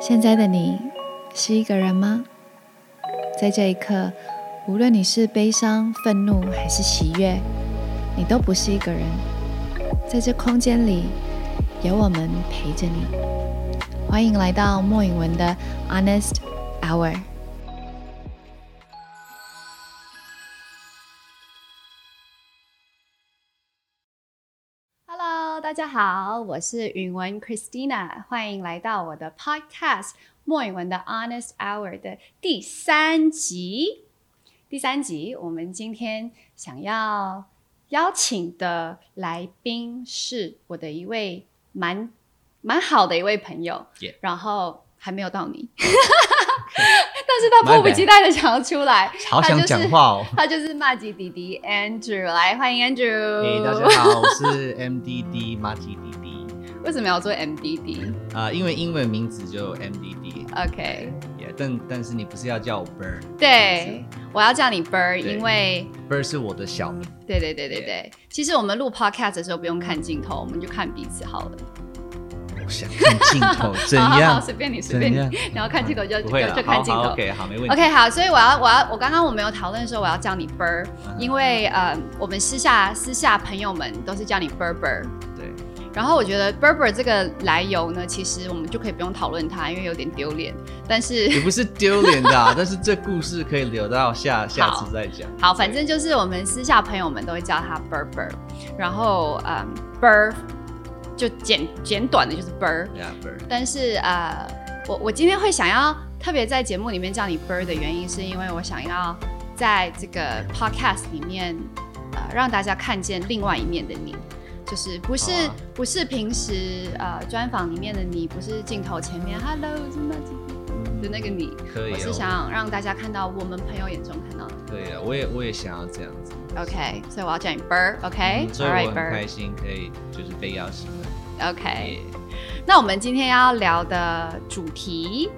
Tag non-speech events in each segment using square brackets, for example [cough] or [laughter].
现在的你是一个人吗？在这一刻，无论你是悲伤、愤怒还是喜悦，你都不是一个人。在这空间里，有我们陪着你。欢迎来到莫允文的 Honest Hour。家好，我是允文 Christina，欢迎来到我的 Podcast 莫允文的 Honest Hour 的第三集。第三集，我们今天想要邀请的来宾是我的一位蛮蛮好的一位朋友然后还没有到你，[laughs] [laughs] 但是他迫不及待的想要出来，好想讲话哦。[laughs] 他就是骂吉弟弟 Andrew，来欢迎 Andrew。嘿、大家好，我是 MDD 马吉弟弟为什么要做 MDD？OK，、啊、因为英文名字就 MDD。Yeah, 但但是你不是要叫我 Bird？对，我要叫你 Bird，因为，Bird 是我的小名。对对对对对，其实我们录 Podcast 的时候不用看镜头，我们就看彼此好了。我想看镜头，[laughs] 怎好好？随便你，随便你。然后看镜头就就不会了，好好就看镜头。OK，好，没问题。OK，好，所以我要我要我刚刚我们有讨论说我要叫你 Bird，嗯因为呃，我们私下私下朋友们都是叫你 Bird Bird。对，然后我觉得 Berber 这个来由呢，其实我们就可以不用讨论它，因为有点丢脸。但是 [laughs] 也不是丢脸的啊、[laughs] 但是这故事可以留到下下次再讲。好，反正就是我们私下朋友们都会叫他 Berber，然后嗯 Ber 就简简短的就是 Bird。但是呃，我我今天会想要特别在节目里面叫你 bird 的原因，是因为我想要在这个 podcast 里面呃让大家看见另外一面的你。就是不是、不是平时呃专访里面的你，不是镜头前面 Hello 我是麦吉的那个你，可以、哦。我是想让大家看到我们朋友眼中看到的。可以啊，我也我也想要这样子。OK，所以我要叫你 Bird，OK，All、嗯所以我很 Bird，OK、开心可以就是被邀请了。那我们今天要聊的主题，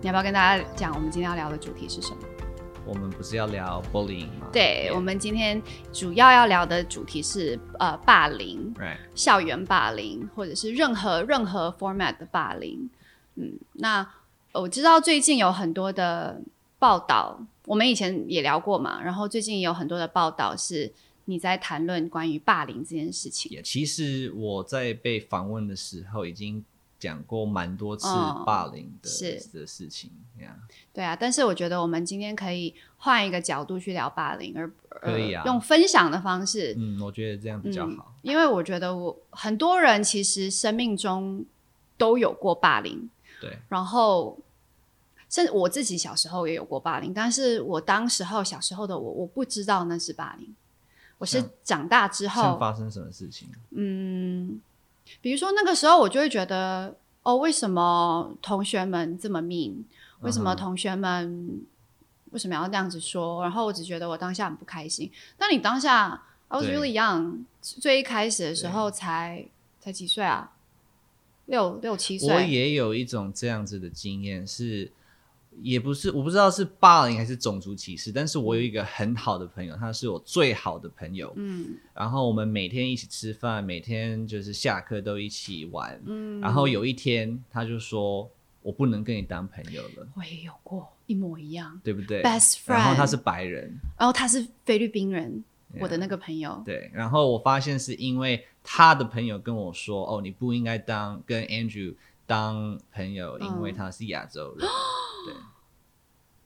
你要不要跟大家讲我们今天要聊的主题是什么？我们不是要聊 bullying 吗？对我们今天主要要聊的主题是呃霸凌。校园霸凌，或者是任何任何 format 的霸凌。嗯，那我知道最近有很多的报道，我们以前也聊过嘛，然后最近也有很多的报道是你在谈论关于霸凌这件事情。也其实我在被访问的时候已经讲过蛮多次嗯霸凌的、是的事情呀。对啊，但是我觉得我们今天可以换一个角度去聊霸凌，而可以啊呃、用分享的方式，嗯，我觉得这样比较好。因为我觉得我很多人其实生命中都有过霸凌，对，然后甚至我自己小时候也有过霸凌，但是我当时候小时候的我，我不知道那是霸凌，我是长大之像后，发生什么事情？嗯，比如说那个时候我就会觉得，哦，为什么同学们这么 mean？为什么同学们为什么要这样子说？然后我只觉得我当下很不开心。但你当下，I was really young，最一开始的时候才才几岁啊？六六七岁。我也有一种这样子的经验，是也不是我不知道是霸凌还是种族歧视，但是我有一个很好的朋友，他是我最好的朋友，嗯。然后我们每天一起吃饭，每天就是下课都一起玩，嗯，然后有一天他就说我不能跟你当朋友了，我也有过一模一样对不对？Best friend，然后他是白人，然后他是菲律宾人我的那个朋友。对，然后我发现是因为他的朋友跟我说，哦，你不应该当跟 Andrew 当朋友，因为嗯。他是亚洲人。[gasps]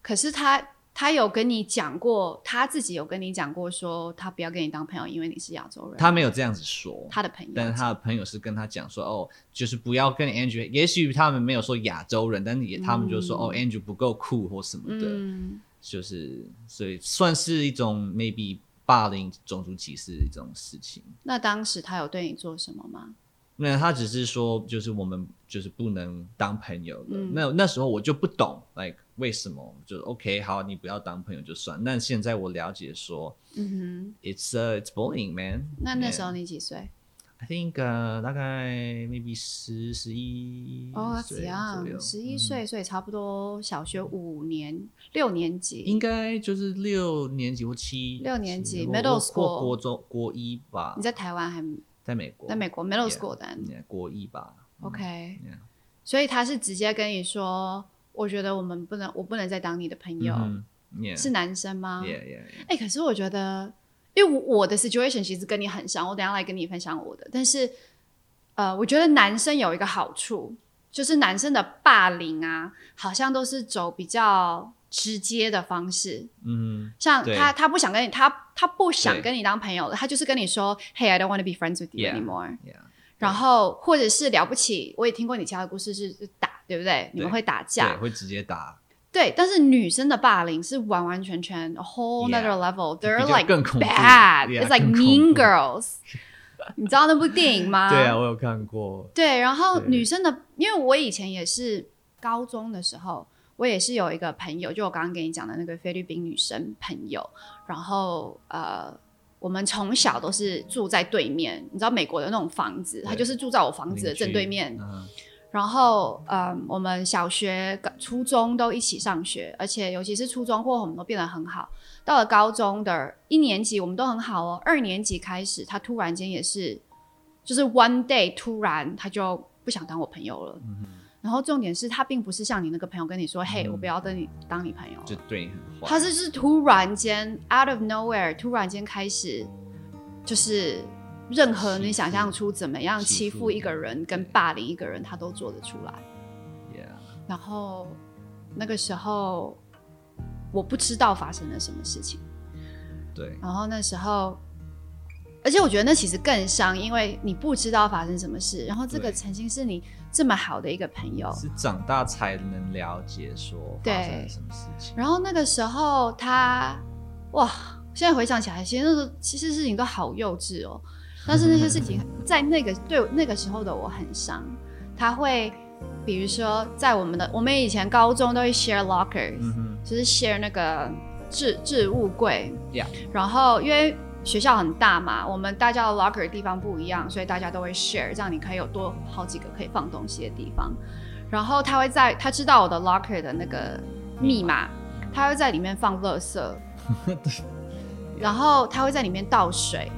可是他他有跟你讲过，他自己有跟你讲过说他不要跟你当朋友，因为你是亚洲人。他没有这样子说，他的朋友，但是他的朋友是跟他讲说，哦，就是不要跟 Andrew，也许他们没有说亚洲人，但是也他们就说，嗯哦，Andrew 不够酷或什么的，嗯，就是所以算是一种 maybe 霸凌、种族歧视的一种事情。那当时他有对你做什么吗？那他只是说，就是我们就是不能当朋友了。嗯那那时候我就不懂，like 为什么？就 OK，好，你不要当朋友就算。但现在我了解说嗯哼，it's uh, it's bullying, man，[laughs] 那那时候你几岁？I think 呃大概 maybe 十十一哦，岁怎样？十一岁，所以差不多小学五年、六年级。应该就是六年级或七六年级或 middle school 国中国一吧你，在台湾还在美国，在美国 middle school 的 Yeah，国一吧。OK，Yeah 所以他是直接跟你说，我觉得我们不能，我不能再当你的朋友。嗯哼，Yeah，是男生吗哎、可是我觉得，因为我我的 situation 其实跟你很像，我等下来跟你分享我的。但是，呃，我觉得男生有一个好处，就是男生的霸凌啊，好像都是走比较直接的方式。嗯像他，他不想跟你，他他不想跟你当朋友了，他就是跟你说，Hey, I don't want to be friends with you anymore。然后或者是了不起，我也听过你其他的故事是是打，对不对？你们会打对，架，会直接打，对。但是女生的霸凌是完完全全 a whole nother level. 比 They're 较 like bad. Yeah，It's like Mean 怖 Girls. [laughs] 你知道那部电影吗？[laughs] 对啊，我有看过，对，然后对女生的，因为我以前也是高中的时候，我也是有一个朋友，就我刚刚跟你讲的那个菲律宾女生朋友，然后呃，我们从小都是住在对面，你知道美国的那种房子，她就是住在我房子的正对面，嗯然后，嗯，我们小学、初中都一起上学，而且尤其是初中过后，我们都变得很好。到了高中的一年级，我们都很好哦。二年级开始，他突然间也是，就是 one day 突然他就不想当我朋友了。嗯然后重点是他并不是像你那个朋友跟你说：“嘿，我不要跟你当你朋友。就对你很坏，他是就是突然间 out of nowhere，突然间开始就是任何你想象出怎么样欺负一个人跟霸凌一个人，他都做得出来。Yeah，然后那个时候我不知道发生了什么事情，对，然后那时候，而且我觉得那其实更伤，因为你不知道发生什么事，然后这个曾经是你这么好的一个朋友，是长大才能了解说发生对了什么事情。然后那个时候他，哇，现在回想起来，其实那时候其实事情都好幼稚哦。但是那些事情在那个对那个时候的我很伤。他会，比如说在我们的我们以前高中都会 share lockers，、嗯就是 share 那个置置物柜。然后因为学校很大嘛，我们大家的 locker 地方不一样，所以大家都会 share，这样你可以有多好几个可以放东西的地方。然后他会在他知道我的 locker 的那个密码，他会在里面放垃圾，[laughs] 然后他会在里面倒水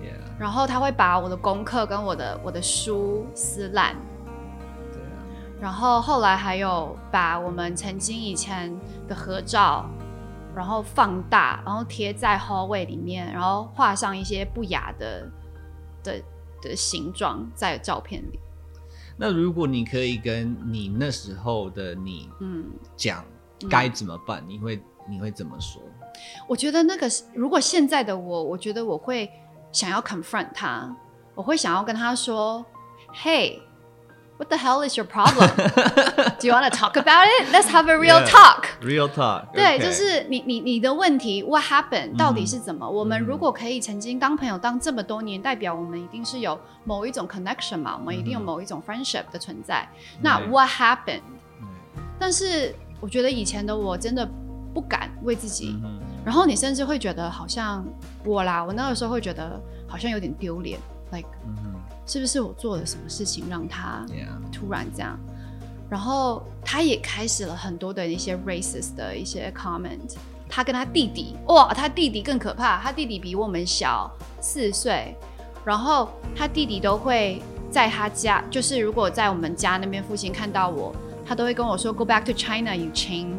，，Yeah，然后他会把我的功课跟我的我的书撕烂，然后后来还有把我们曾经以前的合照，然后放大，然后贴在 hallway 里面，然后画上一些不雅的的的形状在照片里。那如果你可以跟你那时候的你嗯，讲嗯该怎么办，你会你会怎么说？我觉得那个是如果现在的我，我觉得我会想要 confront 他，我会想要跟他说，Hey。What the hell is your problem? Do you want to talk about it? Let's have a real talk. Real talk，对就是你你你的问题，What happened？、嗯到底是怎么？我们嗯如果可以曾经当朋友当这么多年，代表我们一定是有某一种 connection 嘛，我们一定有嗯某一种 friendship 的存在。那 What happened？对但是我觉得以前的我真的不敢为自己，嗯然后你甚至会觉得好像我啦，我那个时候会觉得好像有点丢脸，like 是不是我做了什么事情让他突然这样，然后他也开始了很多的一些 racist 的一些 comment。他跟他弟弟，哇，他弟弟更可怕，他弟弟比我们小四岁，然后他弟弟都会在他家，就是如果在我们家那边附近看到我，他都会跟我说 “Go back to China, you ching”。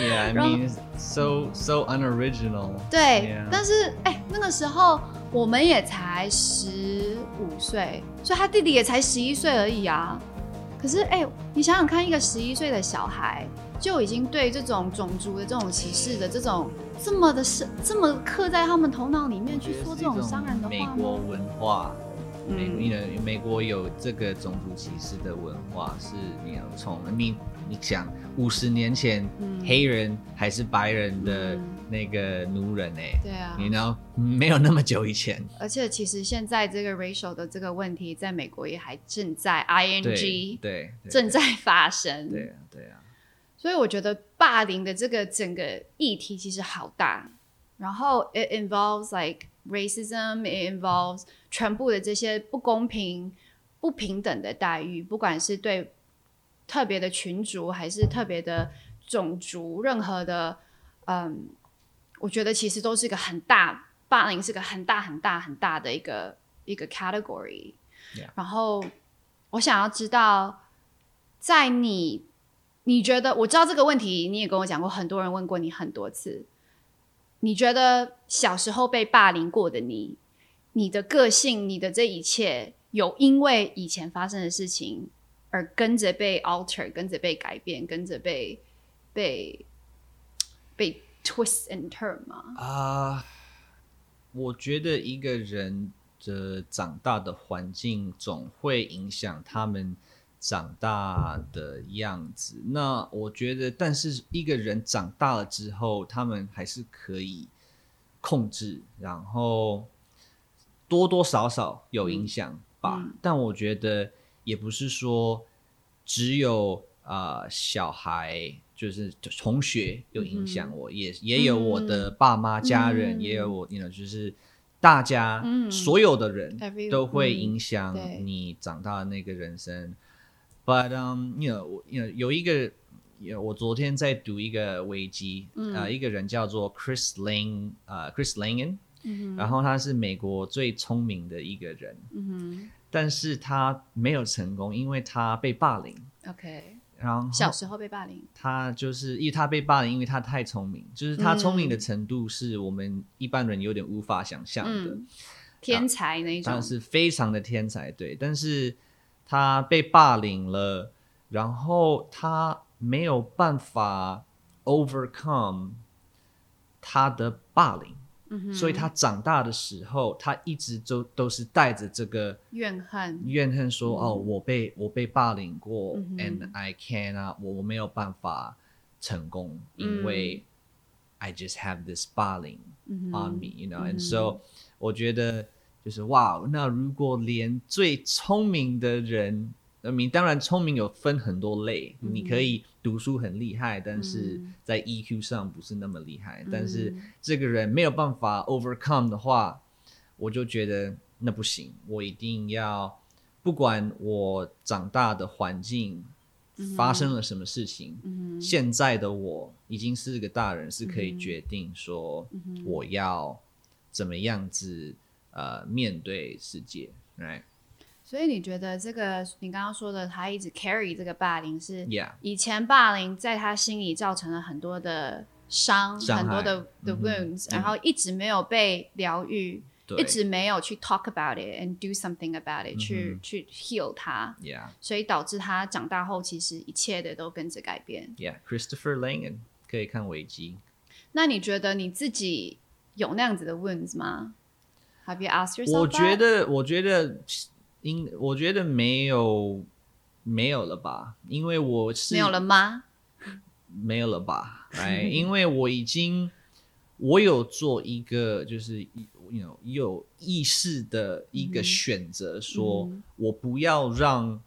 Yeah, I [laughs] mean, so so unoriginal. 对但是哎、那个时候我们也才十五岁，所以他弟弟也才十一岁而已啊。可是哎、你想想看，一个十一岁的小孩就已经对这种种族的这种歧视的这种这么的深，这么刻在他们头脑里面去说这种伤人的美？国文化，美嗯你的美国有这个种族歧视的文化，是你要从你你想五十年前、嗯黑人还是白人的嗯那个奴人哎、对啊，你 know 没有那么久以前，而且其实现在这个 racial 的这个问题，在美国也还正在 ing 对对。正在发生。对啊对啊，所以我觉得霸凌的这个整个议题其实好大，然后 it involves like racism, it involves 全部的这些不公平、不平等的待遇，不管是对特别的群族还是特别的种族，任何的，嗯，我觉得其实都是一个很大霸凌，是个很大很大很大的一个一个 category。然后我想要知道，在你你觉得我知道这个问题，你也跟我讲过，很多人问过你很多次。你觉得小时候被霸凌过的你，你的个性，你的这一切，有因为以前发生的事情而跟着被 alter，跟着被改变，跟着被被被 twist and turn 吗？啊、我觉得一个人的长大的环境总会影响他们长大的样子。那我觉得，但是一个人长大了之后，他们还是可以控制，然后多多少少有影响吧。嗯但我觉得也不是说只有呃小孩就是同学有影响我，也也有我的爸妈、家人，嗯也有我，你 you know, 就是大家、嗯所有的人都会嗯影响你长大的那个人生。But um, you know, 我 you know, 有一个。我昨天在读一个危机，嗯呃，一个人叫做 Chris Lang，呃，Chris Langen，、嗯然后他是美国最聪明的一个人，嗯但是他没有成功，因为他被霸凌。，OK，然后小时候被霸凌，他就是因为他被霸凌，因为他太聪明，就是他聪明的嗯。程度是我们一般人有点无法想象的。嗯，天才那一种当然，是非常的天才，对，但是他被霸凌了，然后他没有办法 overcome 他的霸凌，所以他长大的时候，他一直都都是带着这个怨恨，怨恨说，哦，我被我被霸凌过、嗯 a n d I cannot，我我没有办法成功，嗯因为 I just have this 霸凌嗯 on me，you know，and、嗯 so 我觉得就是哇，那如果连最聪明的人，那你当然聪明有分很多类，嗯你可以读书很厉害，但是嗯。在 EQ 上不是那么厉害，但嗯。是这个人没有办法 overcome 的话，我就觉得那不行，我一定要不管我长大的环境发生了什么事情，嗯现在的我已经是个大人，是可以决定说我要怎么样子呃面对世界，right？所以你觉得这个你刚刚说的，他一直 carry 这个霸凌是以前霸凌在他心里造成了很多的伤，伤很多的的 wounds，、嗯然后一直没有被疗愈，一直没有去 talk about it and do something about it，、去嗯去 heal 它，，Yeah 所以导致他长大后其实一切的都跟着改变。Yeah，Christopher Langen 可以看危机。那你觉得你自己有那样子的 wounds 吗？Have you asked yourself？我觉得，我觉得应，我觉得没有没有了吧，因为我是没有了吗？[laughs] 没有了吧？哎，[laughs] 因为我已经我有做一个就是有有意识的一个选择，说嗯我不要让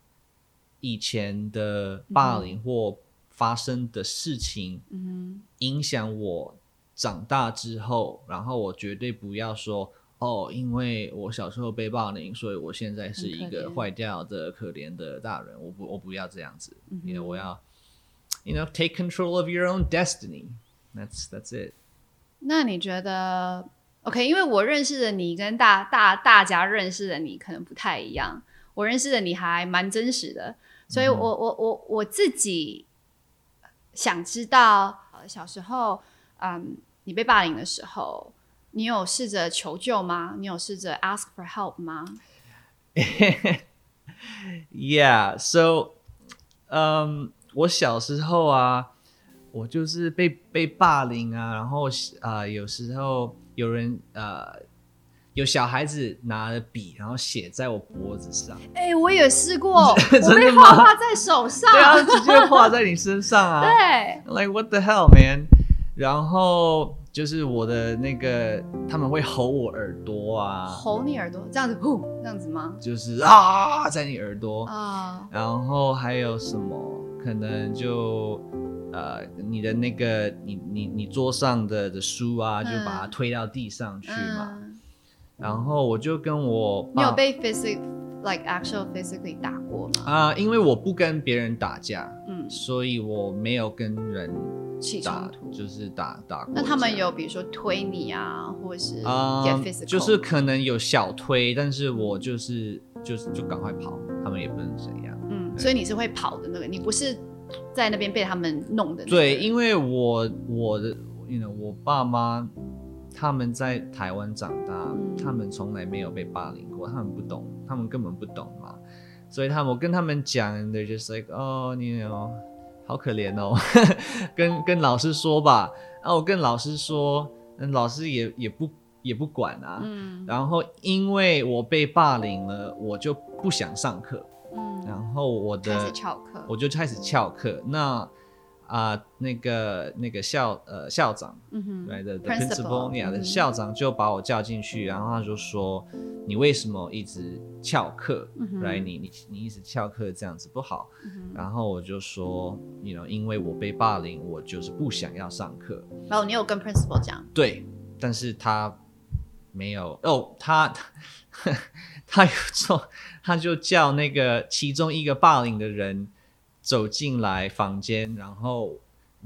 以前的霸凌或发生的事情嗯影响我长大之后，然后我绝对不要说。哦，因为我小时候被霸凌，所以我现在是一个坏掉的、可怜的大人。我不，我不要这样子。因为我要，you know, take control of your own destiny. That's that's it. 那你觉得 OK？因为我认识的你跟大大大家认识的你可能不太一样，我认识的你还蛮真实的，所以我、我我我自己想知道，呃小时候，嗯，你被霸凌的时候，你有试着求救吗？你有试着 ask for help 吗？[laughs] Yeah, so，嗯、我小时候啊，我就是被被霸凌啊，然后啊、呃有时候有人呃，有小孩子拿着笔，然后写在我脖子上，哎、我也试过，[laughs] 我被吗画画在手上，对啊，[laughs] 直接画在你身上啊。对 Like what the hell, man？然后就是我的那个，他们会吼我耳朵啊，吼你耳朵，这样子，呼，这样子吗？就是啊，在你耳朵。啊、然后还有什么？可能就呃，你的那个你你你桌上的的书啊，就把它嗯推到地上去嘛。嗯然后我就跟我你有被 like actual physically 打过吗？啊、因为我不跟别人打架，嗯，所以我没有跟人起打冲，突。就是打打过。那他们有比如说推你啊，或者是啊、get physical，就是可能有小推，但是我就是就是就赶快跑，他们也不能怎样。嗯，所以你是会跑的那个，你不是在那边被他们弄的、那个。对，因为我我的，you know，我爸妈他们在台湾长大，嗯他们从来没有被霸凌过，他们不懂，他们根本不懂嘛。所以他们我跟他们讲，they're just like，哦，你好可怜哦，[laughs] 跟跟老师说吧。然后我跟老师说，嗯，老师也也不也不管啊。嗯然后因为我被霸凌了，我就不想上课，嗯，然后我的开始翘课。我就开始翘课。那啊、那个那个校呃校长嗯哼 the, the Principal，principal yeah 的嗯校长就把我叫进去，然后他就说你为什么一直翘课、嗯哼 r i g h t 你你你一直翘课这样子不好。然后我就说，you know，因为我被霸凌，我就是不想要上课。然后你有跟 principal 讲，对，但是他没有哦，他 [laughs] 他有做，他就叫那个其中一个霸凌的人走进来房间，然后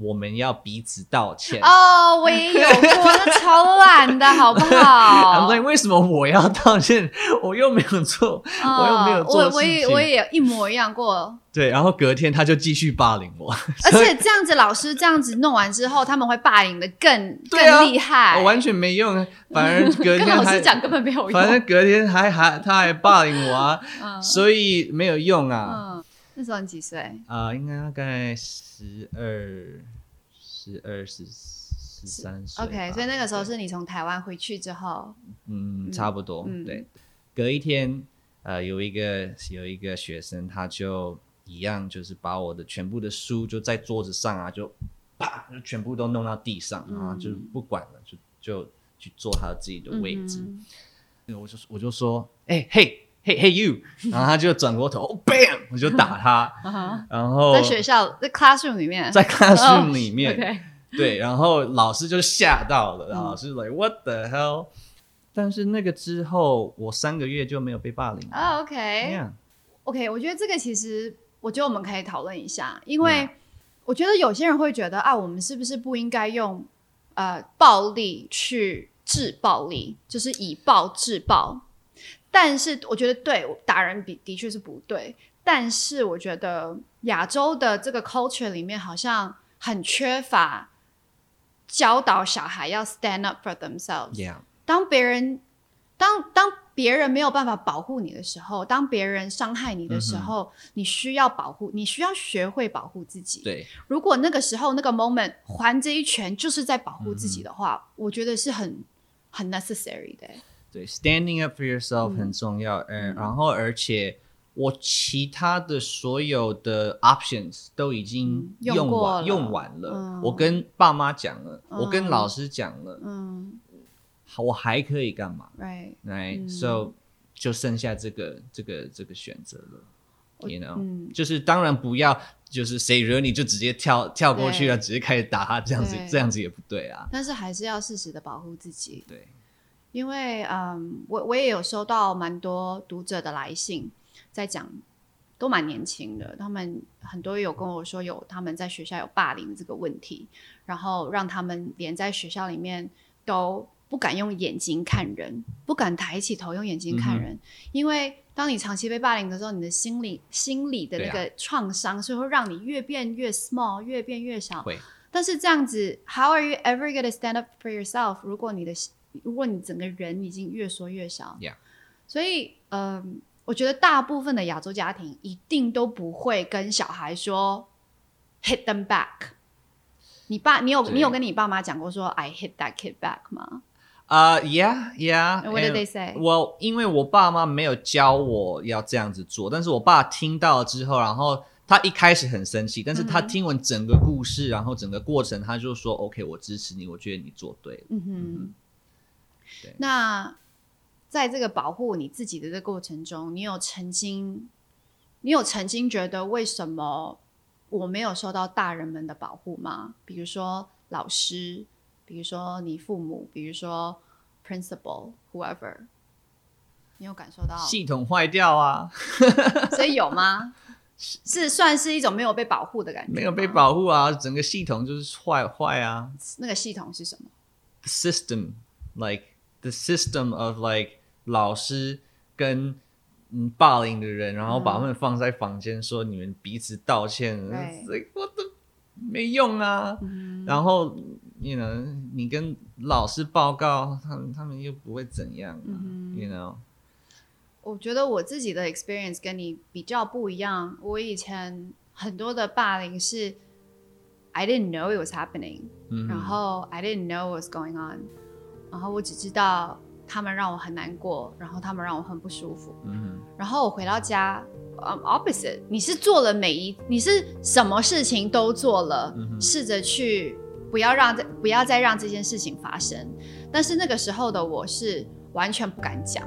我们要彼此道歉。哦，我也有过，那超懒的好不好？[laughs] like，为什么我要道歉？我又没有做，我又没有做哦我我也我也一模一样过，对，然后隔天他就继续霸凌我，[laughs] 而且这样子老师这样子弄完之后，他们会霸凌的更更厉害，我完全没用，反而隔跟天还 [laughs] 老师讲根本没有用。反正隔天还还他还霸凌我啊，嗯所以没有用啊。嗯，那时候你几岁？啊、应该大概十二、十二、十十三岁。OK，所以那个时候是你从台湾回去之后，嗯，差不多。嗯对，隔一天，呃，有一个有一个学生，他就一样，就是把我的全部的书就在桌子上啊，就啪，就全部都弄到地上，嗯就不管了，就就去做他自己的位置。嗯我就我就说，哎、嘿嘿嘿 you，然后他就转过头、哦、，bam，我就打他，然后在学校在 classroom 里面，在 classroom 里面。[laughs] 对，然后老师就吓到了，嗯然后老师 like what the hell？但是那个之后，我三个月就没有被霸凌。哦 OK，Yeah，OK，我觉得这个其实，我觉得我们可以讨论一下，因为我觉得有些人会觉得啊，我们是不是不应该用呃暴力去治暴力，就是以暴制暴？但是我觉得对打人比的确是不对，但是我觉得亚洲的这个 culture 里面好像很缺乏教导小孩要 stand up for themselves。Yeah，当别人当当别人没有办法保护你的时候，当别人伤害你的时候，你需要保护，你需要学会保护自己。对，如果那个时候那个 moment 还这一拳就是在保护自己的话，我觉得是很很 necessary 的。对，standing up for yourself 嗯很重要。嗯，然后而且我其他的所有的 options 都已经嗯用用完、用完了。嗯我跟爸妈讲了，嗯我跟老师讲了，嗯我还可以干嘛，right，？Right，、嗯 so 就剩下这个这个这个选择了。You know，、嗯就是当然不要，就是谁惹你就直接跳跳过去了，直接开始打他，这样子这样子也不对啊。但是还是要适时的保护自己。对，因为嗯，我我也有收到蛮多读者的来信，在讲都蛮年轻的，他们很多有跟我说有他们在学校有霸凌这个问题，然后让他们连在学校里面都不敢用眼睛看人，不敢抬起头用眼睛看人，因为当你长期被霸凌的时候，你的心理心理的那个创伤，所以会让你越变越 small，越变越小。会，但是这样子，How are you ever gonna stand up for yourself？如果你的如果你整个人已经越缩越小 Yeah. 所以嗯、我觉得大部分的亚洲家庭一定都不会跟小孩说 hit them back。你爸，你有你有跟你爸妈讲过说 I hit that kid back 吗？啊、y e a h yeah。What did they say？我因为我爸妈没有教我要这样子做，但是我爸听到了之后，然后他一开始很生气，但是他听完整个故事，然后整个过程，他就说 OK，我支持你，我觉得你做对了。嗯哼，对那在这个保护你自己的这个过程中，你有曾经，你有曾经觉得为什么我没有受到大人们的保护吗？比如说老师，比如说你父母，比如说 principal whoever，你有感受到？系统坏掉啊，[laughs] 所以有吗？是算是一种没有被保护的感觉，没有被。保护啊，整个系统就是坏坏啊。那个系统是什么？System, like the system of like 老师跟嗯霸凌的人，然后把他们放在房间说你们彼此道歉，对 It's like, what the 没用啊。然后，you know，你跟老师报告，他们他们又不会怎样、啊 y o u know。我觉得我自己的 experience 跟你比较不一样。我以前很多的霸凌是 I didn't know it was happening，、然后 I didn't know what was going on， 然后我只知道他们让我很难过，然后他们让我很不舒服。嗯然后我回到家，嗯、opposite，你是做了每一，你是什么事情都做了，试着去不要让这不要再让这件事情发生。但是那个时候的我是完全不敢讲。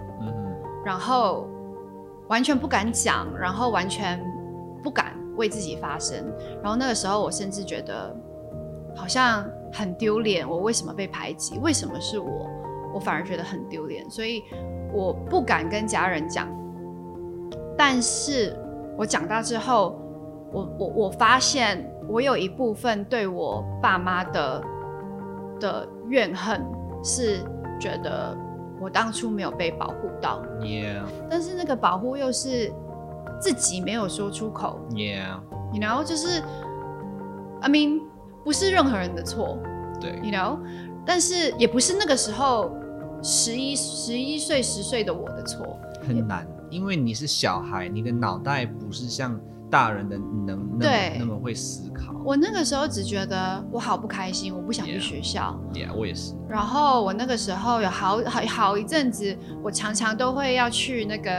然后完全不敢讲，然后完全不敢为自己发声。然后那个时候，我甚至觉得好像很丢脸，我为什么被排挤？为什么是我？我反而觉得很丢脸，所以我不敢跟家人讲。但是我长大之后，我我我发现我有一部分对我爸妈的的怨恨，是觉得我当初没有被保护到。，Yeah 但是那个保护又是自己没有说出口 Yeah，，you know，就是 I mean 不是任何人的错对，you know，但是也不是那个时候十一十一岁十岁的我的错，很难，因为你是小孩，你的脑袋不是像大人的能那对么那么会思考。我那个时候只觉得我好不开心，我不想去学校。Yeah，我也是。然后我那个时候有好好好一阵子，我常常都会要去那个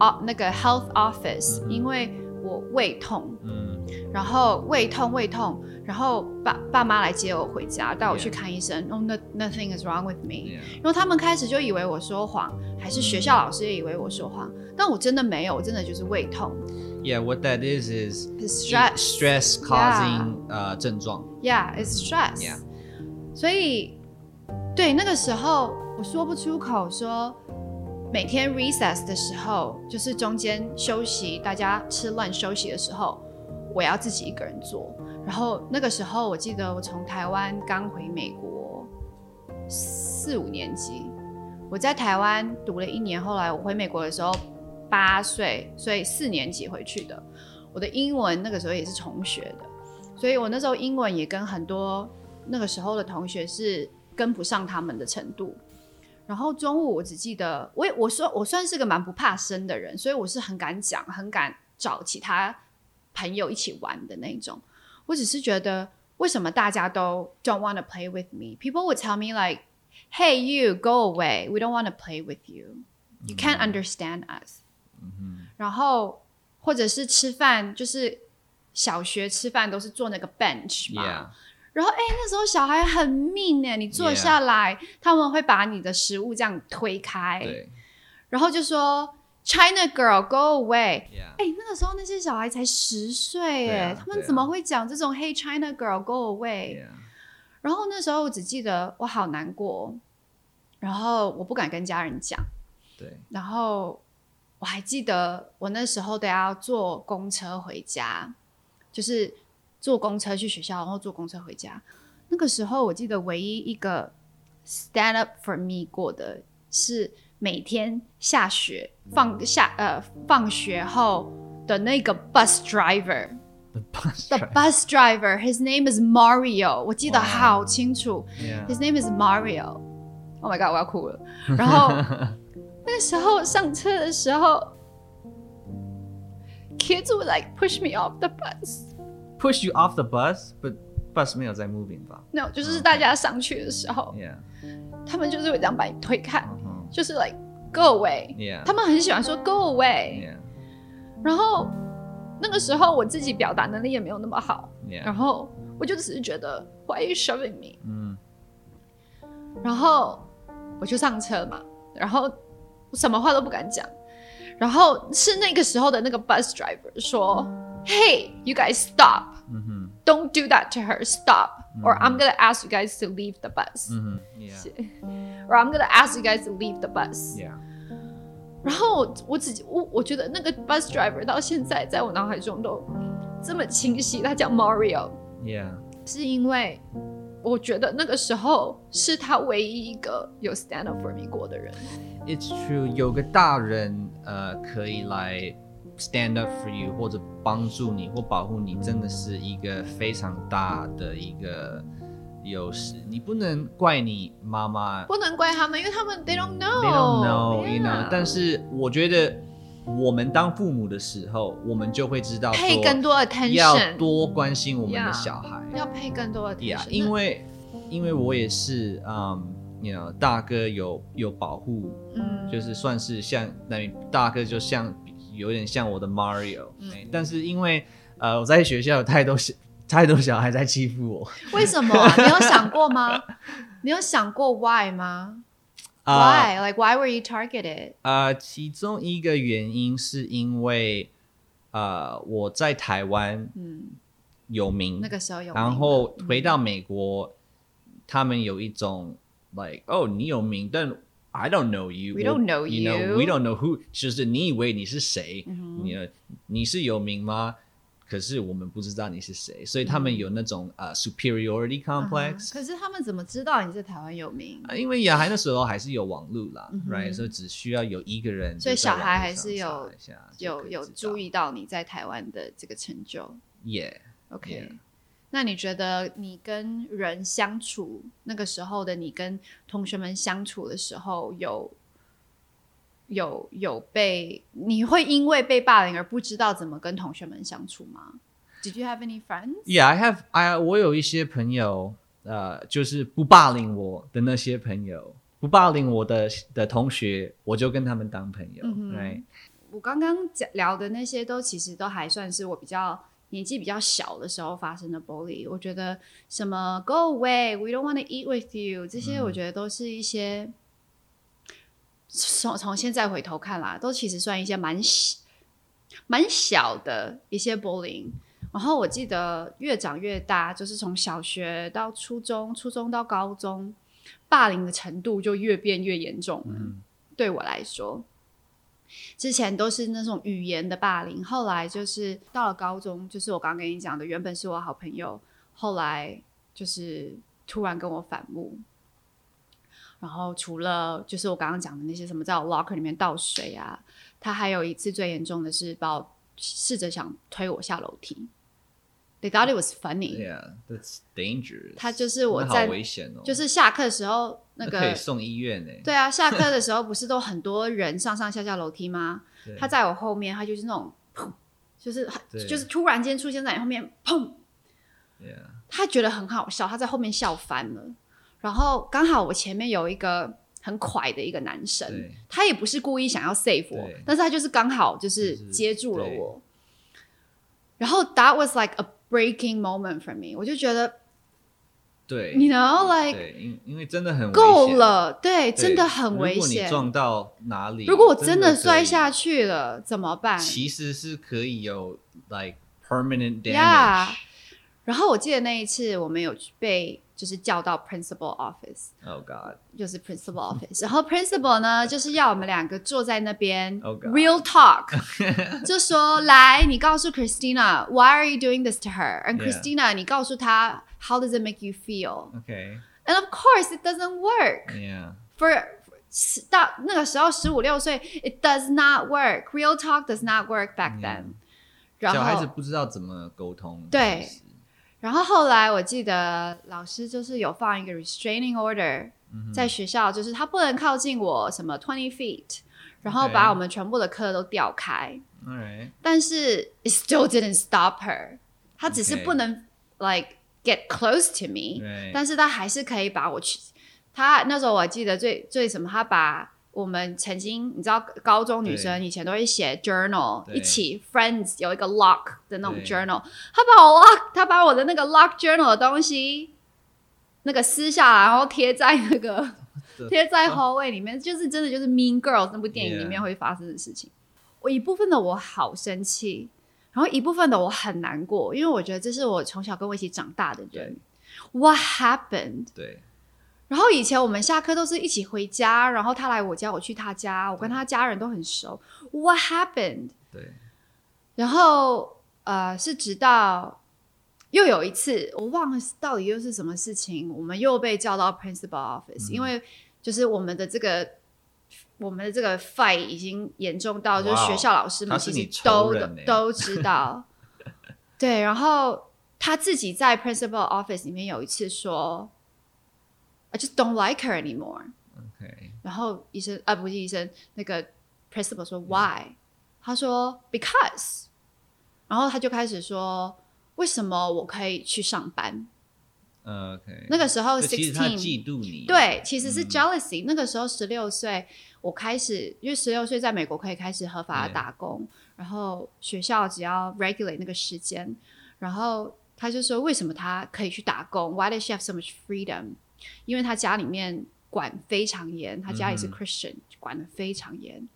哦那个 health office，、因为我胃痛，嗯然后胃痛胃痛，然后爸爸妈来接我回家，带我去看医生。哦、no, nothing is wrong with me。然后他们开始就以为我说谎，还是学校老师也以为我说谎，但我真的没有，我真的就是胃痛 Yeah, what that is is stress stress causing 呃症状。，yeah it's stress。Yeah 所以对那个时候我说不出口说。每天 recess 的时候，就是中间休息，大家吃 lunch 休息的时候，我要自己一个人做。然后那个时候，我记得我从台湾刚回美国四五年级，我在台湾读了一年，后来我回美国的时候八岁，所以四年级回去的。我的英文那个时候也是重学的，所以我那时候英文也跟很多那个时候的同学是跟不上他们的程度。然后中午我只记得，我我说我算是个蛮不怕生的人，所以我是很敢讲，很敢找其他朋友一起玩的那种。我只是觉得，为什么大家都 don't want to play with me? People would tell me like, "Hey, you, go away. We don't want to play with you. You can't understand us." 然后或者是吃饭，就是小学吃饭都是坐那个 bench 嘛。然后哎，那时候小孩很命哎，你坐下来他们会把你的食物这样推开，然后就说 China girl go away。，Yeah，哎，那个时候那些小孩才十岁哎，他们怎么会讲这种 Hey China girl go away？、Yeah，然后那时候我只记得我好难过，然后我不敢跟家人讲，对然后我还记得我那时候都要坐公车回家，就是坐公车去学校，然后坐公车回家。那个时候我记得唯一一个 stand up for me 过的是每天下学放下呃放学后的那个 bus driver。 ，The bus The driver bus driver, his name is Mario，我记得哇好清楚。 Yeah， His name is Mario. Oh my god，我要哭了。然后[laughs] 那时候上车的时候，kids would like push me off the bus。 push you off the bus，but bus 没有在 moving 吧 No，就是大家上去的时候， ？Yeah，他们就是会这样把你推开，嗯哼 就是 like go away。 ，Yeah，他们很喜欢说 go away。 Yeah，然后那个时候我自己表达能力也没有那么好，然 Yeah，后我就只是觉得 Why are you shoving me？嗯然后我就上车嘛，然后我什么话都不敢讲。然后是那个时候的那个 bus driver 说 ，Hey, you guys stop. 嗯哼， Don't do that to her. Stop. Or I'm gonna ask you guys to leave the bus. 嗯哼，Yeah, [laughs] Or I'm gonna ask you guys to leave the bus. Yeah. 然后我自己，我我觉得那个 bus driver 到现在在我脑海中都这么清晰，他叫 Mario， Yeah. 是因为我觉得那个时候是他唯一一个有 stand up for me 过的人。 It's true，有个大人呃可以来 stand up for you，或者帮助你或保护你，真的是一个非常大的一个 优势。你不能怪你妈妈不能怪他们，因为他们 they don't know。，they don't know，you know。Yeah 但是我觉得我们当父母的时候，我们就会知道说配更多 attention，要多关心我们的小孩。要配更多 attention，Yeah，因为因为我也是，嗯、u know，大哥有有保护，嗯就是算是像那大哥就像有点像我的 Mario，、但是因为呃我在学校有太多小太多小孩在欺负我，为什么啊？你有想过吗？[laughs] 你有想过 why 吗、啊 w h y Like why were you targeted？呃，其中一个原因是因为呃我在台湾嗯，有名，那个时候有名，然后回到美国，他们有一种 like 哦你有名，但 I don't know you. We don't know you. know, you. we don't know who. 就是你以为你是谁？嗯你呃你是有名吗？可是我们不知道你是谁，所以他们有那种呃 superiority complex。可是他们怎么知道你在台湾有名？啊因为雅涵那时候还是有网络啦、嗯哼 r i g h t 所以只需要有一个人，所以小孩还是有有有注注意到你在台湾的这个成就。，yeah，OK，、Yeah 那你觉得你跟人相处那个时候的你跟同学们相处的时候有有有被你会因为被霸凌而不知道怎么跟同学们相处吗？Did you have any friends？Yeah, I have. I 我有一些朋友，呃，就是不霸凌我的那些朋友，不霸凌我的的同学，我就跟他们当朋友。嗯哼 Right? 我刚刚讲聊的那些都其实都还算是我比较年纪比较小的时候发生的 bully。我觉得什么 go away，we don't want to eat with you，这些我觉得都是一些从从现在回头看啦，都其实算一些蛮小蛮小的一些 bullying。然后我记得越长越大，就是从小学到初中，初中到高中，霸凌的程度就越变越严重了。嗯对我来说，之前都是那种语言的霸凌，后来就是到了高中，就是我刚刚跟你讲的，原本是我好朋友，后来就是突然跟我反目。然后除了就是我刚刚讲的那些什么在我 locker 里面倒水啊，他还有一次最严重的是把我试着想推我下楼梯。They thought it was funny，、Yeah, that's dangerous. 他就是我在危险哦，就是下课的时候那那个可以送医院呢。[laughs] 对啊，下课的时候不是都很多人上上下下楼梯吗？他在我后面，他就是那种砰，就是就是突然间出现在你后面，砰，Yeah, 他觉得很好笑，他在后面笑翻了。然后刚好我前面有一个很快的一个男生，他也不是故意想要 save 我，但是他就是刚好就是接住了我。然后 that was like a breaking moment for me，我就觉得对，you know like，因因为真的很危够，了，对，真的很危如果你险。撞到哪里，如果我真的的摔下，去了怎么办？其实是可以有 like permanent damage。Yeah 然后我记得那一次我们有被就是叫到 principal office， Oh God. 就是 principal office，然后 principal 呢就是要我们两个坐在那边 Oh God real talk，就说来你告诉 [laughs] Christina why are you doing this to her，and Yeah Christina 你告诉她 how does it make you feel，and Okay. of course it doesn't work Yeah. for 到那个时候十五六岁，it does not work，real talk does not work back then，、然小孩子后。不知道怎么沟通。对其实 然后后来我记得老师就是有放一个 restraining order，、在嗯学校就是他不能靠近我什么 twenty feet，然后把我们全部的课都调开。但是 it still didn't stop her，他只是不能 like get close to me，、但是他还是可以把我去。他那时候我记得最最什么，他把我们曾经你知道高中女生以前都会写 journal，一起 friends 有一个 lock 的那种 journal，他把我 lock，他把我的那个 lock journal 的东西那个撕下来，然后贴在那个 [laughs] 贴在 hallway 里面，就是真的就是 Mean Girls 那部电影里面会发生的事情。我一部分的我好生气，然然后一部分的我很难过，因为我觉得这是我从小跟我一起长大的人。What happened？对，然后以前我们下课都是一起回家，然后他来我家，我去他家，我跟他家人都很熟。What happened？对，然后呃，是直到又有一次，我忘了到底又是什么事情，我们又被叫到 principal office，、嗯因为就是我们的这个我们的这个 fight 已经严重到，就是学校老师们其实都欸都知道。[laughs] 对，然后他自己在 principal office 里面有一次说，I just don't like her anymore。OK，然后医生啊，不是医生，那个 principal 说 why？、他说 because。然后他就开始说，为什么我可以去上班？呃 OK，那个时候 sixteen，嫉妒你，对，其实是嗯 jealousy、那个时候十六岁，我开始，因为十六岁在美国可以开始合法的打工，然后学校只要 regulate 那个时间，然后他就说为什么他可以去打工？Why does she have so much freedom？因为他家里面管非常严，他家里是嗯 Christian，、管的非常严，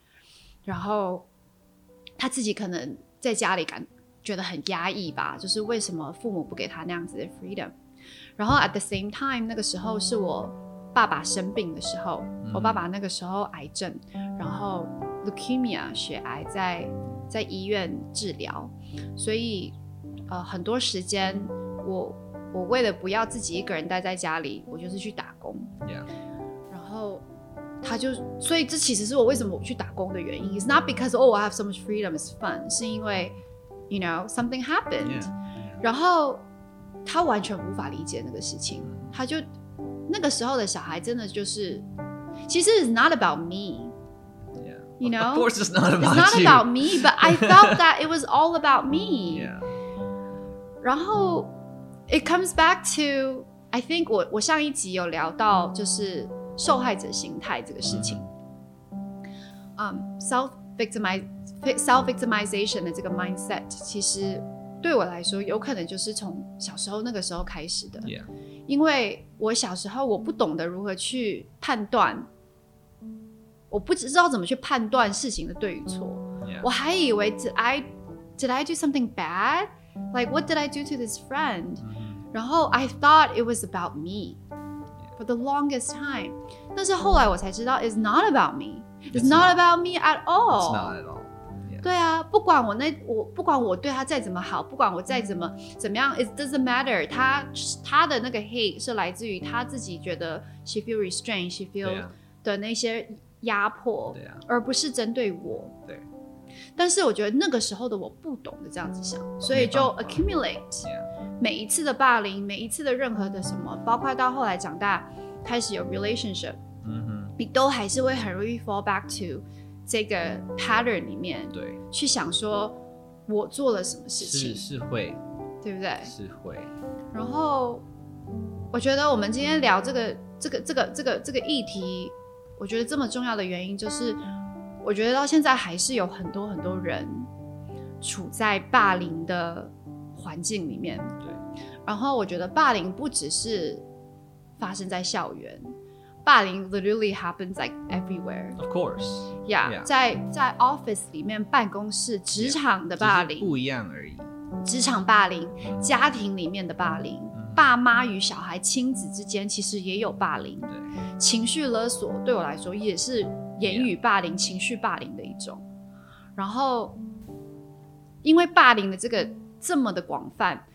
然后他自己可能在家里感觉得很压抑吧，就是为什么父母不给他那样子的 freedom？然后 at the same time，那个时候是我爸爸生病的时候，我爸爸那个时候癌症，然后 leukemia 血癌在在医院治疗，所以呃很多时间我我为了不要自己一个人待在家里，我就是去打工。Yeah 然后他就，所以这其实是我为什么我去打工的原因。It's not because oh I have so much freedom, it's fun，是因为 you know something happened。Yeah 然后他完全无法理解那个事情，他就那个时候的小孩真的就是，其实 it's not about me。Yeah. You know? Of course, it's not about not you. about me, but I felt that it was all about me. Yeah. 然后 it comes back to I think 我我上一集有聊到就是受害者心态这个事情，嗯、s e l f victimize self victimization 的这个 mindset，其实对我来说有可能就是从小时候那个时候开始的，Yeah. 因为我小时候我不懂得如何去判断，我不知道怎么去判断事情的对与错。Yeah. 我还以为 did I did I do something bad? Like what did I do to this friend? 然后 I thought it was about me for the longest time. 但是后来我才知道 it's not about me. It's, not, about me at all. It's not at all. 对啊，不管我那我不管我对他再怎么好，不管我再怎么怎么样，it doesn't matter 他。他的那个 hate 是来自于他自己觉得 she feel restrained, she feel 啊，的那些压迫，对啊，而不是针对我。对。但是我觉得那个时候的我不懂得这样子想，所以就 accumulate. 每一次的霸凌，每一次的任何的什么，包括到后来长大开始有 relationship，嗯哼，你都还是会很容易 fall back to 这个 pattern 里面对，去想说我做了什么事是情，是会。对不对？是会，然后我觉得我们今天聊这个这个这个这个这个议题，我觉得这么重要的原因就是，我觉得到现在还是有很多很多人处在霸凌的环境里面。对，然后我觉得霸凌不只是发生在校园，霸凌 literally happens like everywhere。Of course，呀、Yeah 在在 office 里面、办公室、职场的霸凌，不一样而已。职场霸凌、家庭里面的霸凌，爸妈与小孩、亲子之间其实也有霸凌，对，情绪勒索对我来说也是言语霸凌、情绪霸凌的一种。然后，因为霸凌的这个这么的广泛，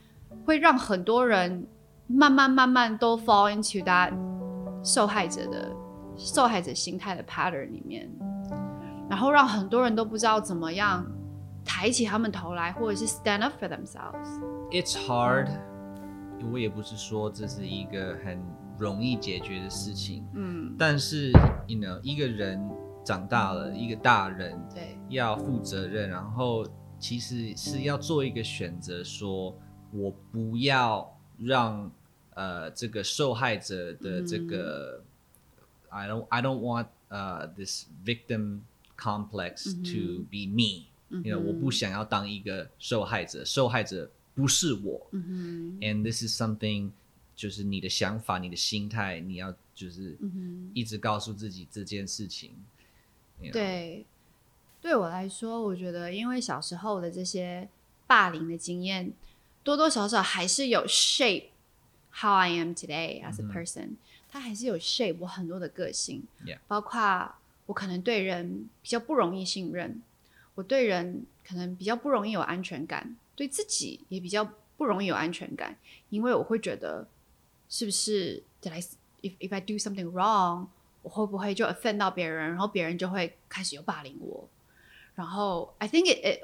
会让很多人慢慢慢慢都 fall into that 受害者的受害者心态的 pattern 里面，然后让很多人都不知道怎么样抬起他们头来，或者是 stand up for themselves。It's hard，我也不是说这是一个很容易解决的事情，嗯，但是，you know，一个人长大了，一个大人对，要负责任，然后其实是要做一个选择，说我不要让呃这个受害者的这个、I don't I don't want 呃、this victim complex to be me，、you know 我不想要当一个受害者，受害者不是我、嗯 a n d this is something 就是你的想法、你的心态，你要就是，一直告诉自己这件事情。you know 对，对我来说，我觉得因为小时候的这些霸凌的经验，多多少少还是有 shape how I am today as a person，、它还是有 shape 我很多的个性包括我可能对人比较不容易信任，我对人可能比较不容易有安全感，对自己也比较不容易有安全感，因为我会觉得是不是 did I if if I do something wrong，我会不会就 offend 到别人，然后别人就会开始有霸凌我，然后 I think it, it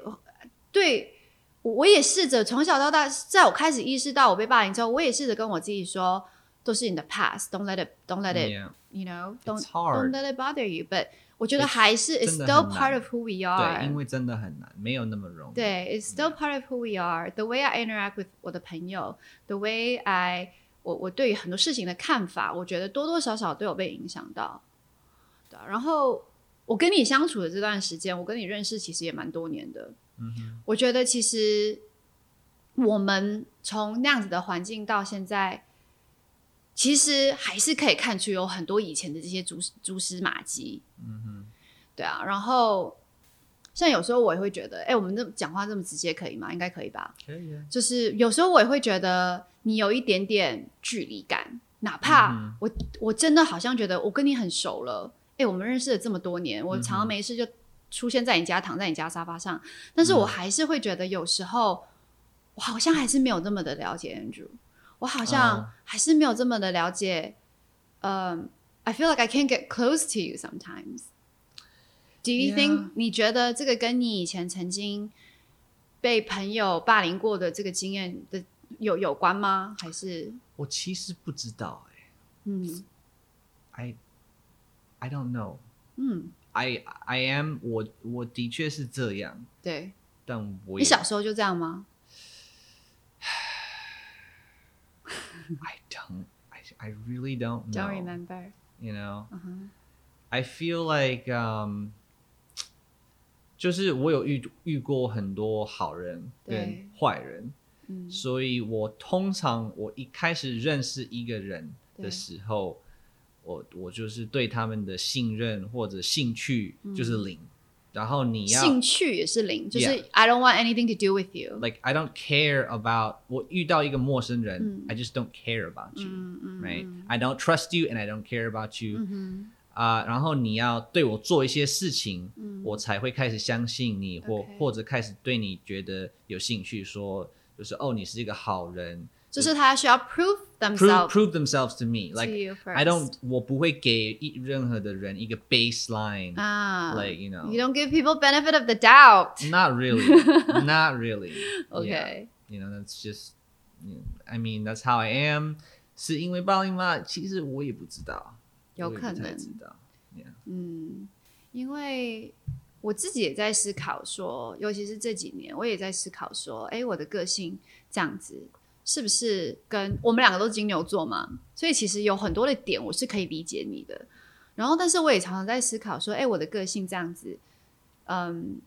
对我我也试着从小到大，在我开始意识到我被霸凌之后，我也试着跟我自己说，都是你的 past，don't let it，don't let it，you know，don't don't let it bother you。But 我觉得还是 it's still part of who we，are。对因为真的很难，没有那么容易。对，it's still part of who we are. The way I interact with 我的朋友，the way I 我我对于很多事情的看法，我觉得多多少少都有被影响到。对啊，然后我跟你相处的这段时间，我跟你认识其实也蛮多年的。嗯哼，我觉得其实我们从那样子的环境到现在，其实还是可以看出有很多以前的这些蛛蛛丝马迹。嗯哼，对啊，然后像有时候我也会觉得，哎、我们这讲话这么直接可以吗？应该可以吧？可以啊。就是有时候我也会觉得你有一点点距离感，哪怕嗯我、我真的好像觉得我跟你很熟了，哎、我们认识了这么多年，我常常没事就出现在你家，躺在你家沙发上，但是我还是会觉得有时候我好像还是没有那么的了解 Andrew，我好像哦。还是没有这么的了解，嗯、i feel like I can't get close to you sometimes. Do you think. 你觉得这个跟你以前曾经被朋友霸凌过的这个经验的有有关吗？还是？我其实不知道哎、嗯。I I don't know. 嗯 I I am 我我的确是这样，对，但我你小时候就这样吗？I don't I I really don't know. Don't remember. You know. I feel like um 就是我有遇遇过很多好人跟坏人，嗯所以我通常我一开始认识一个人的时候，我我就是对他们的信任或者兴趣就是零，然后你要嗯兴趣也是零，就是 Yeah. I don't want anything to do with you。 like I don't care about 我遇到一个陌生人、嗯 I just don't care about you、嗯嗯 right 嗯 I don't trust you and I don't care about you 嗯哼啊、然后你要对我做一些事情，嗯我才会开始相信你，或 OK 或者开始对你觉得有兴趣，说就是哦，你是一个好人就是他需要 prove ，prove themselves prove themselves to me to like you first. I don't 我不会给一任何的人一个 baseline、啊 like you know You don't give people benefit of the doubt. [laughs] not really [laughs] not really Yeah. OK， you know that's just you know, I mean that's how I am 是因为暴力吗？其实我也不知道，有可我也不太能知道，yeah 嗯，因为我自己也在思考说，尤其是这几年，我也在思考说，哎，我的个性这样子， 是不是跟我们两个都是金牛座嘛？所以其实有很多的点我是可以理解你的。然后，但是我也常常在思考说，哎，我的个性这样子，嗯，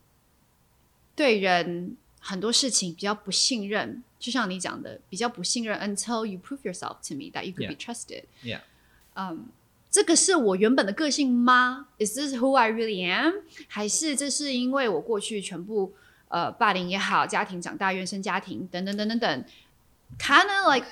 对人很多事情比较不信任，就像你讲的，比较不信任，until you prove yourself to me that you could be trusted。yeah 嗯，这个是我原本的个性吗？Is this who I really am？还是这是因为我过去全部呃霸凌也好，家庭长大原生家庭等等等等等，kind of like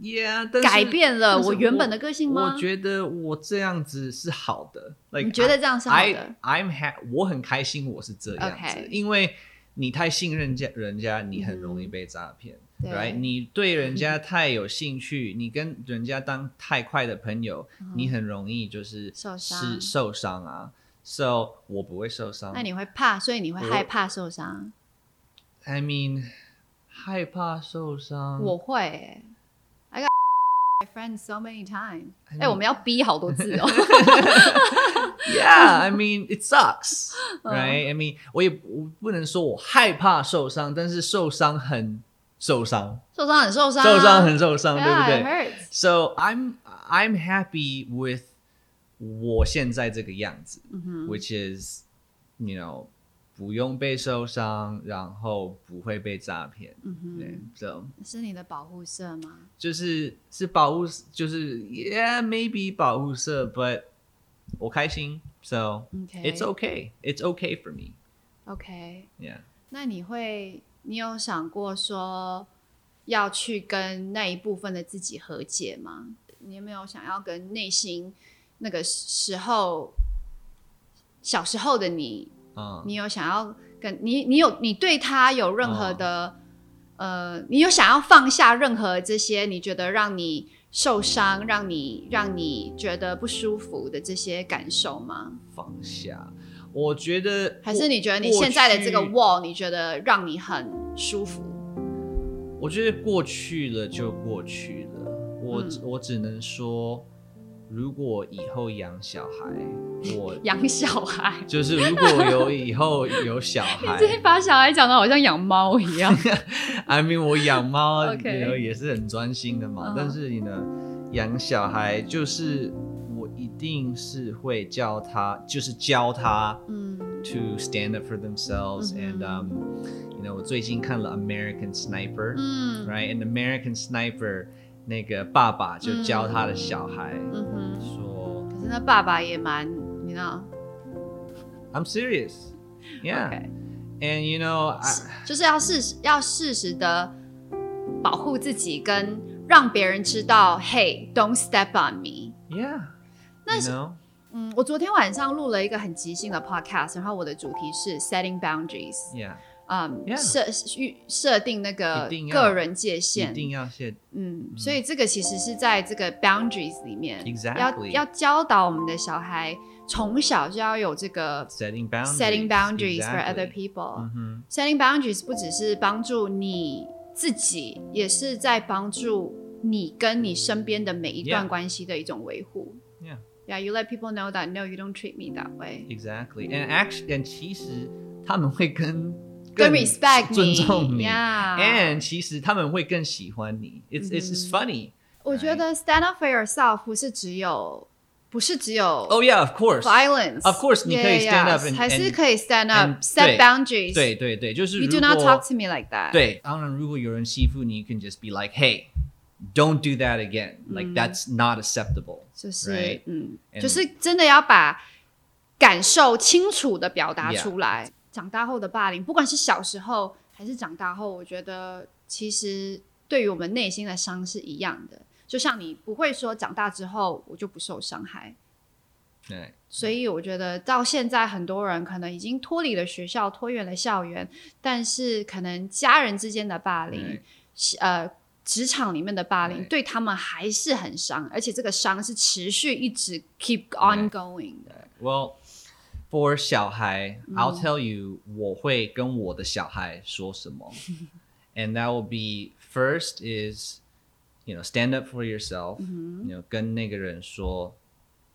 yeah 改变了我原本的个性吗我觉得我这样子是好的，like 你觉得这样是好的 I I'm ha 我很开心我是这样子因为你太信任家人家，你很容易被诈骗。right？你对人家太有兴趣，你跟人家当太快的朋友，你很容易就是嗯受伤是受伤啊。So 我不会受伤那。你会怕，所以你会害怕受伤。I mean，害怕受伤。我会、欸、，I got [laughs] my friends so many times。哎、 mean- 我们要逼好多字哦。 Yeah, I [laughs] mean it sucks, [laughs] 嗯 right? I mean，我也我不能说我害怕受伤，但是受伤很受伤，受伤很受伤、啊，受伤很受伤，对不 Yeah, it 对 hurts. ？So I'm I'm happy with 我现在这个样子、嗯哼 w h i c h is you know 不用被受伤，然后不会被诈骗，嗯对哼，，So 是你的保护色吗？就是是保护，就是 Yeah maybe 保护色，but 我开心，So okay, it's okay for me. OK，Yeah. 那你会你有想过说要去跟那一部分的自己和解吗？你有没有想要跟内心那个时候小时候的你，嗯，你有想要跟你你有你对他有任何的、呃，你有想要放下任何这些你觉得让你受伤、让你让你觉得不舒服的这些感受吗？放下。我觉得还是你觉得你现在的这个 wall，你觉得让你很舒服？我觉得过去了就过去了，我、嗯我只能说，如果以后养小孩，我养小孩，就是如果有以后有小孩最近把小孩讲的好像养猫一样。，I mean 我养猫 OK 也是很专心的嘛但是你呢，养小孩就是我一定是会教他，就是教他嗯 to stand up for themselves、嗯 and um you know 我最近看了 American Sniper、嗯 right and American Sniper 那个爸爸就教他的小孩、嗯哼，说可是那爸爸也蛮，你知道 I'm serious yeah、and you know 就是要适时要适时的保护自己，跟让别人知道，Hey，don't step on me。yeah 那是嗯，我昨天晚上录了一个很即兴的 podcast，然后我的主题是 setting boundaries，yeah 设预设定那个个人界限一限，定要谢嗯，所以这个其实是在这个 boundaries 里面 Exactly 要要教导我们的小孩从小就要有这个 setting boundaries setting boundaries for other people、setting boundaries 不只是帮助你自己，也是在帮助你跟你身边的每一段关系的一种维护。yeah Yeah, you let people know that no, you don't treat me that way. exactly and actually and 其实他们会更更更 respect 尊你重你 Yeah and 其实他们会更喜欢你 it's it's it's funny 我觉得 stand up for yourself 不是只有不是只有 oh yeah of course violence. Of course，你可以 Yeah, stand yeah, up and- 还是 and- 可以 stand and- up, set 对 boundaries. 对对对，就是 You 如 do 果 not talk to me like that. 对，当然如果有人欺负你，you can just be like hey don't do that again like that's not acceptable 就是 Right. 嗯， And- 就是真的要把感受清楚的表达 Yeah. 出来。 长大后的霸凌，不管是小时候还是长大后，我觉得其实对于我们内心的伤是一样的。就像你不会说长大之后我就不受伤害，对。所以我觉得到现在很多人可能已经脱离了学校，脱远了校园，但是可能家人之间的霸凌对，呃，职场里面的霸凌对。对他们还是很伤，而且这个伤是持续一直 keep on going 的。Well, for 小孩、i 嗯 l l tell you，我会跟我的小孩说什么，and [laughs] that will be first is, you know, stand up for yourself，、you 嗯 know，跟那个人说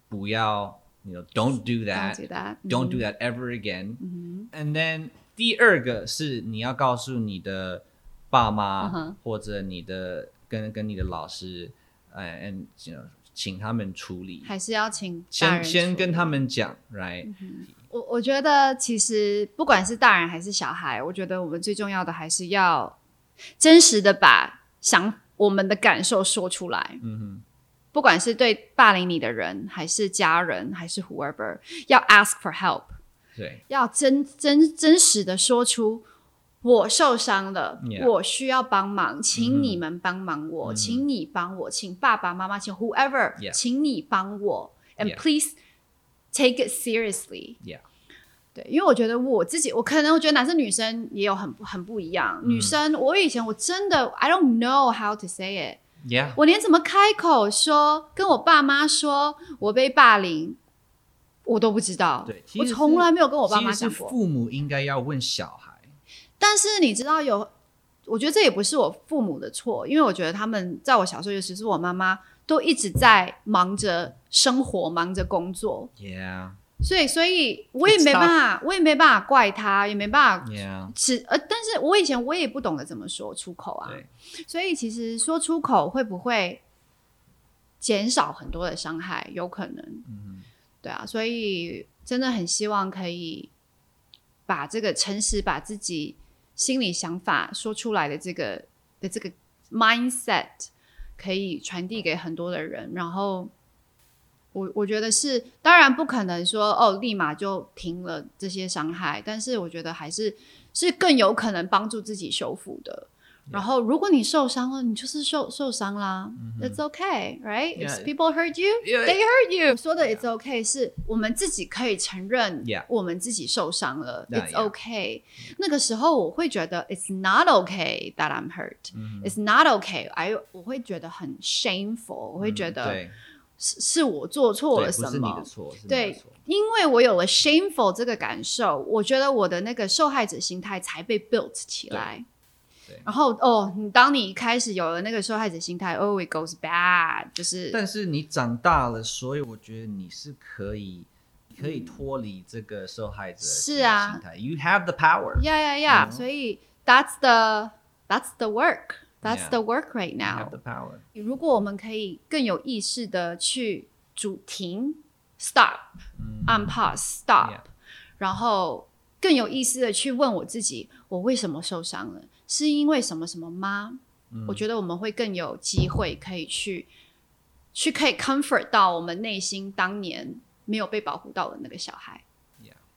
不要，you know, don't do that, do that. don't do that ever again，、嗯 and then 第二个是你要告诉你的爸妈、嗯哼或者你的跟跟你的老师，呃、a n d you know， 请他们处理。还是要请大先先跟他们讲，right？我我觉得其实不管是大人还是小孩，我觉得我们最重要的还是要真实的把想我们的感受说出来。嗯不管是对霸凌你的人，还是家人，还是 whoever，要 ask for help，对要真真真实的说出我受伤了 Yeah 我需要帮忙，请你们帮忙我，请你帮我，请爸爸妈妈，请 whoever，、Yeah 请你帮我，and please take it seriously。，yeah，对，因为我觉得我自己，我可能我觉得男生女生也有很很不一样。女生，我以前我真的 I don't know how to say it，yeah，我连怎么开口说跟我爸妈说我被霸凌，我都不知道。对，我从来没有跟我爸妈讲过。父母应该要问小孩，但是你知道有，我觉得这也不是我父母的错，因为我觉得他们在我小时候，尤其是我妈妈，都一直在忙着生活，忙着工作所以，所以我也没办法，我也没办法怪他，也没办法只呃，但是我以前我也不懂得怎么说出口啊，对，所以其实说出口会不会减少很多的伤害？有可能，嗯对啊，所以真的很希望可以把这个诚实，把自己心里想法说出来的这个的这个 mindset 可以传递给很多的人，然后。我我觉得是，当然不可能说哦，立马就停了这些伤害，但是我觉得还是是更有可能帮助自己修复的。然后，如果你受伤了，你就是受受伤啦。It's okay, right? If people hurt you, they hurt you. 说的 It's okay 是我们自己可以承认我们自己受伤了。It's okay. 那个时候我会觉得 It's not okay that I'm hurt. Mm-hmm. It's not okay. I 我会觉得很 shameful. 我会觉得是是我做错，了什么。对。，因为我有了 shameful 这个感受，我觉得我的那个受害者心态才被 built 起来。然后哦，你当你开始有了那个受害者心态，oh it goes bad，就是但是你长大了，所以我觉得你是可以可以脱离这个受害者是啊心态。You have the power. Yeah, yeah, yeah. 所以 that's the that's the work。That's the work right You now. have the power. 如果我们可以更有意识的去主停 stop、按 pause stop. 然后更有意识的去问我自己，我为什么受伤了？是因为什么什么吗？嗯我觉得我们会更有机会可以去去可以 comfort 到我们内心当年没有被保护到的那个小孩。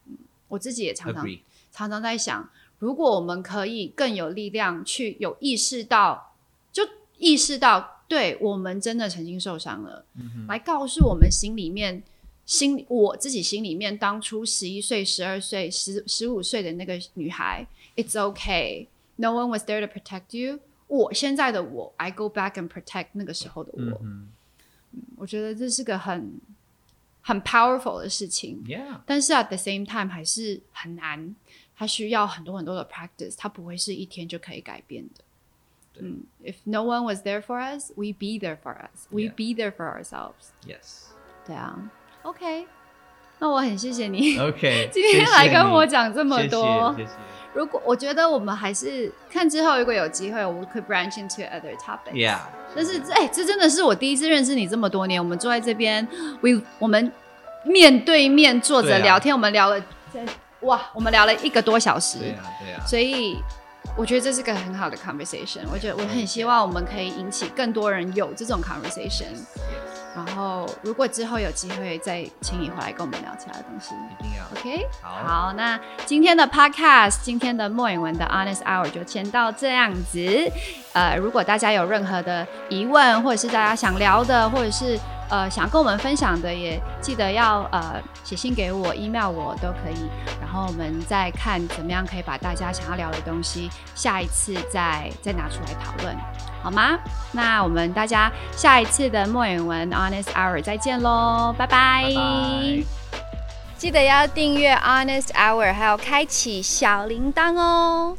嗯我自己也常常.常常在想，如果我们可以更有力量去有意识到，就意识到，对我们真的曾经受伤了，来告诉我们心里面。心我自己心里面，当初十一岁、十二岁、十十五岁的那个女孩，It's okay, no one was there to protect you。我现在的我，I go back and protect 那个时候的我。嗯我觉得这是个很很 powerful 的事情。 Yeah. 但是 at the same time 还是很难，它需要很多很多的 practice，它不会是一天就可以改变的。嗯，If no one was there for us, we be there for us. We Yeah. be there for ourselves. Yes. 对啊，OK， 那我很谢谢你 OK. [laughs] 今天来跟我讲这么多。谢谢如果我觉得我们还是看之后，如果有机会，我们可以 branch into other topics。Yeah. 但是这哎、这真的是我第一次认识你这么多年，我们坐在这边，we 我们面对面坐着聊天，我们聊了在哇，我们聊了一个多小时，对啊对啊。所以我觉得这是个很好的 conversation。我觉得我很希望我们可以引起更多人有这种 conversation。然后如果之后有机会再请你回来跟我们聊其他的东西。一定要。OK，好那今天的 Podcast，今天的莫言文的 Honest Hour 就先到这样子。呃，如果大家有任何的疑问，或者是大家想聊的，或者是呃想跟我们分享的，也记得要呃写信给我，email 我都可以。然后我们再看怎么样可以把大家想要聊的东西，下一次再再拿出来讨论，好吗？那我们大家下一次的莫颖文 Honest Hour 再见喽，拜拜拜拜。记得要订阅 Honest Hour，还有开启小铃铛哦。